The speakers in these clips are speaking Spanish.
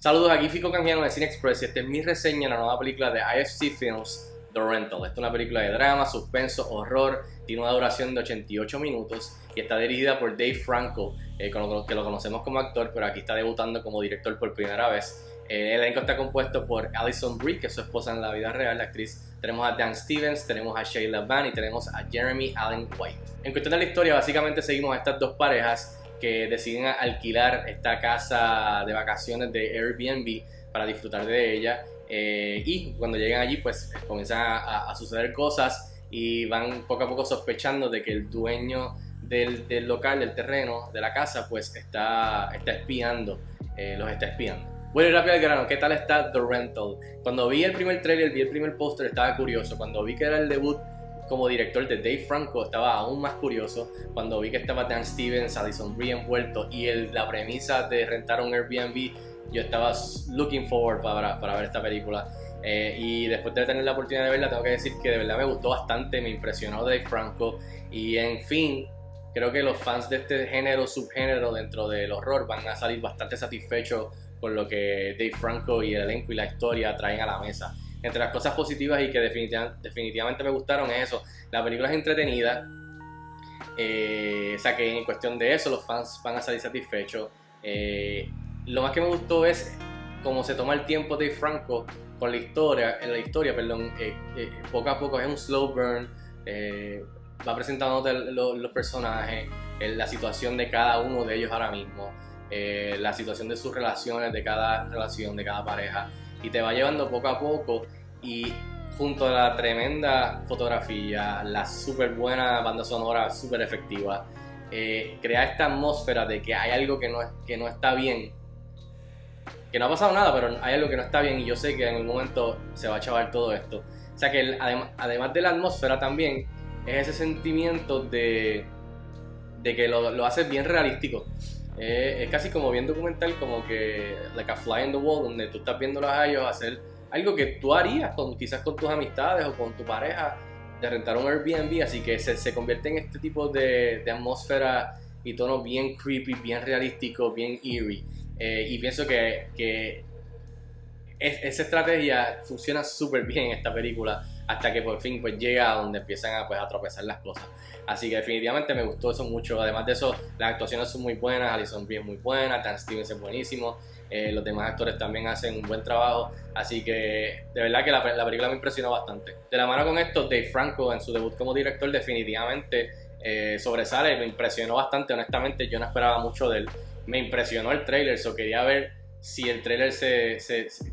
Saludos, aquí Fico Canjiano de Cine Express y esta es mi reseña de la nueva película de IFC Films, The Rental. Esta es una película de drama, suspenso, horror, tiene una duración de 88 minutos y está dirigida por Dave Franco, eh, que lo conocemos como actor, pero aquí está debutando como director por primera vez. El elenco está compuesto por Alison Brie, que es su esposa en la vida real, la actriz. Tenemos a Dan Stevens, tenemos a Shayla Van y tenemos a Jeremy Allen White. En cuestión de la historia, básicamente seguimos a estas dos parejas que deciden alquilar esta casa de vacaciones de Airbnb para disfrutar de ella. Eh, y cuando llegan allí, pues comienzan a, suceder cosas y van poco a poco sospechando de que el dueño del, local, del terreno, de la casa, pues está, está espiando, eh, los está espiando. Bueno, rápido al grano, ¿qué tal está The Rental? Cuando vi el primer trailer, vi el primer póster, estaba curioso. Cuando vi que era el debut como director de Dave Franco estaba aún más curioso cuando vi que estaba Dan Stevens, Alison Brie envuelto y el, la premisa de rentar un Airbnb, yo estaba looking forward para, para ver esta película. Eh, y después de tener la oportunidad de verla, tengo que decir que de verdad me gustó bastante, me impresionó Dave Franco y en fin, creo que los fans de este género, subgénero dentro del horror van a salir bastante satisfechos con lo que Dave Franco y el elenco y la historia traen a la mesa entre las cosas positivas y que definitivamente me gustaron es eso. La película es entretenida. Eh, o sea que en cuestión de eso los fans van a salir satisfechos. Eh, lo más que me gustó es cómo se toma el tiempo de Franco con la historia, en la historia, perdón, eh, poco a poco es un slow burn, va presentando los, personajes, la situación de cada uno de ellos ahora mismo, la situación de sus relaciones, de cada relación, de cada pareja y te va llevando poco a poco y junto a la tremenda fotografía, la súper buena banda sonora, súper efectiva, eh, crea esta atmósfera de que hay algo que no, que no está bien. Que no ha pasado nada, pero hay algo que no está bien y yo sé que en algún momento se va a chavar todo esto. O sea que además de la atmósfera también es ese sentimiento de, de que lo, lo hace bien realístico. Eh, es casi como bien documental, como que, like a fly in the wall, donde tú estás viendo a ellos hacer algo que tú harías con, quizás con tus amistades o con tu pareja, de rentar un Airbnb, así que se, se convierte en este tipo de, de, atmósfera y tono bien creepy, bien realístico, bien eerie. Eh, y pienso que, que esa estrategia funciona súper bien en esta película hasta que por fin pues llega a donde empiezan a, pues, a tropezar las cosas. Así que definitivamente me gustó eso mucho. Además de eso, las actuaciones son muy buenas, Alison Brie es muy buena, Dan Stevens es buenísimo, eh, los demás actores también hacen un buen trabajo. Así que de verdad que la, película me impresionó bastante. De la mano con esto, Dave Franco en su debut como director definitivamente eh, sobresale, me impresionó bastante, honestamente yo no esperaba mucho de él. Me impresionó el trailer, so quería ver si el trailer se,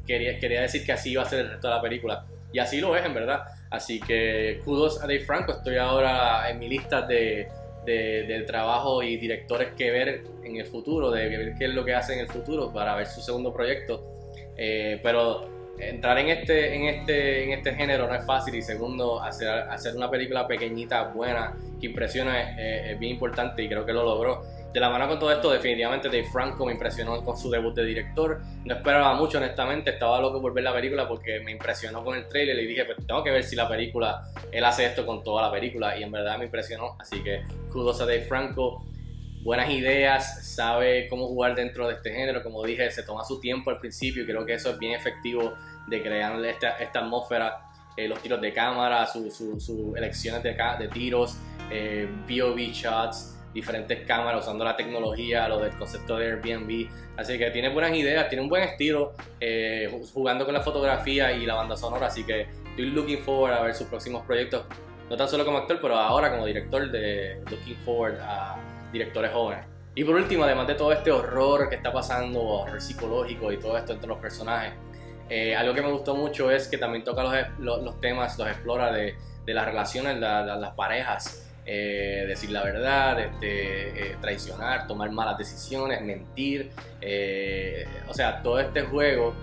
quería, quería decir que así iba a ser el resto de la película. Y así lo es, en verdad. Así que kudos a Dave Franco. Estoy ahora en mi lista de, de, trabajo y directores que ver en el futuro, de ver qué es lo que hace en el futuro para ver su segundo proyecto. Eh, pero entrar en este, en, este, en este género no es fácil y segundo, hacer, hacer una película pequeñita, buena, que impresiona es bien importante y creo que lo logró de la mano con todo esto, definitivamente Dave Franco me impresionó con su debut de director. No esperaba mucho, honestamente. Estaba loco por ver la película porque me impresionó con el trailer y dije, pues tengo que ver si la película, él hace esto con toda la película. Y en verdad me impresionó. Así que kudos a Dave Franco. Buenas ideas, sabe cómo jugar dentro de este género. Como dije, se toma su tiempo al principio y creo que eso es bien efectivo de crear esta, esta atmósfera. Eh, los tiros de cámara, sus su, elecciones de, de tiros, eh, POV shots diferentes cámaras, usando la tecnología, lo del concepto de Airbnb. Así que tiene buenas ideas, tiene un buen estilo, eh, jugando con la fotografía y la banda sonora. Así que estoy looking forward a ver sus próximos proyectos, no tan solo como actor, pero ahora como director de Looking Forward a directores jóvenes. Y por último, además de todo este horror que está pasando, horror psicológico y todo esto entre los personajes, eh, algo que me gustó mucho es que también toca los, los, temas, los explora de, de las relaciones, de las parejas eh, decir la verdad, este, eh, traicionar, tomar malas decisiones, mentir. Eh, o sea, todo este juego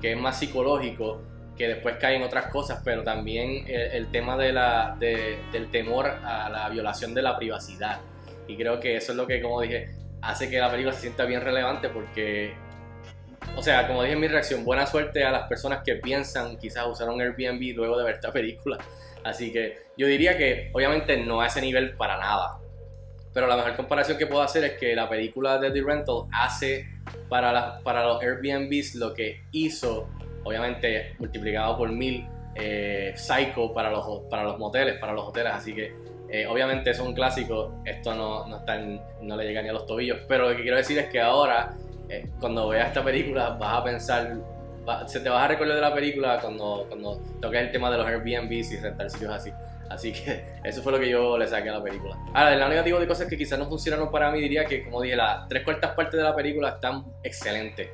que es más psicológico, que después cae en otras cosas, pero también el, tema de la, del temor a la violación de la privacidad. Y creo que eso es lo que, como dije, hace que la película se sienta bien relevante porque, o sea, como dije en mi reacción, buena suerte a las personas que piensan quizás usar un Airbnb luego de ver esta película Así que yo diría que obviamente no a ese nivel para nada. Pero la mejor comparación que puedo hacer es que la película de The Rental hace para, para los Airbnbs lo que hizo, obviamente multiplicado por mil, eh, Psycho para los, para los moteles, para los hoteles. Así que eh, obviamente es un clásico, esto no, no, está no le llega ni a los tobillos. Pero lo que quiero decir es que ahora, eh, cuando veas esta película, vas a pensar se te vas a recordar de la película cuando, cuando toques el tema de los Airbnbs y rentar sitios así. Así que eso fue lo que yo le saqué a la película. Ahora, del lado negativo de cosas que quizás no funcionaron para mí, diría que, como dije, las tres cuartas partes de la película están excelentes.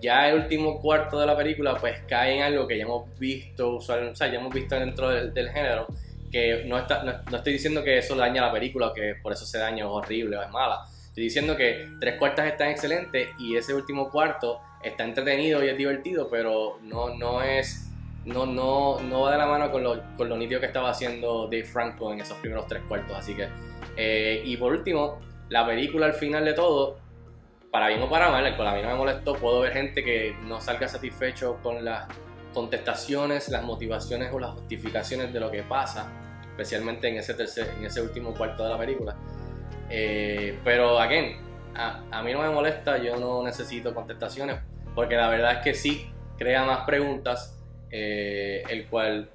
Ya el último cuarto de la película, pues cae en algo que ya hemos visto, o sea, ya hemos visto dentro del, género, que no, está, no, estoy diciendo que eso daña la película que por eso se daña es horrible o es mala. Estoy diciendo que tres cuartas están excelentes y ese último cuarto está entretenido y es divertido, pero no, no es. No, no, no va de la mano con lo, con lo nítido que estaba haciendo Dave Franco en esos primeros tres cuartos. Así que. Eh, y por último, la película al final de todo, para bien o para mal, el cual a mí no me molestó, puedo ver gente que no salga satisfecho con las contestaciones, las motivaciones o las justificaciones de lo que pasa, especialmente en ese, tercer, en ese último cuarto de la película. Eh, pero, again, a, a, mí no me molesta, yo no necesito contestaciones porque la verdad es que sí crea más preguntas, eh, el cual,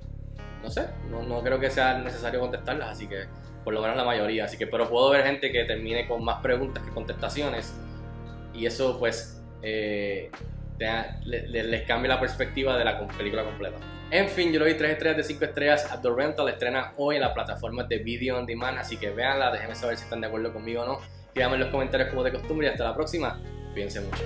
no sé, no, creo que sea necesario contestarlas, así que por lo menos la mayoría, así que pero puedo ver gente que termine con más preguntas que contestaciones y eso pues eh, les cambia la perspectiva de la película completa. En fin, yo le doy 3 estrellas de 5 estrellas a The Rental, estrena hoy en la plataforma de Video On Demand, así que véanla, déjenme saber si están de acuerdo conmigo o no. Díganme en los comentarios como de costumbre y hasta la próxima. Cuídense mucho.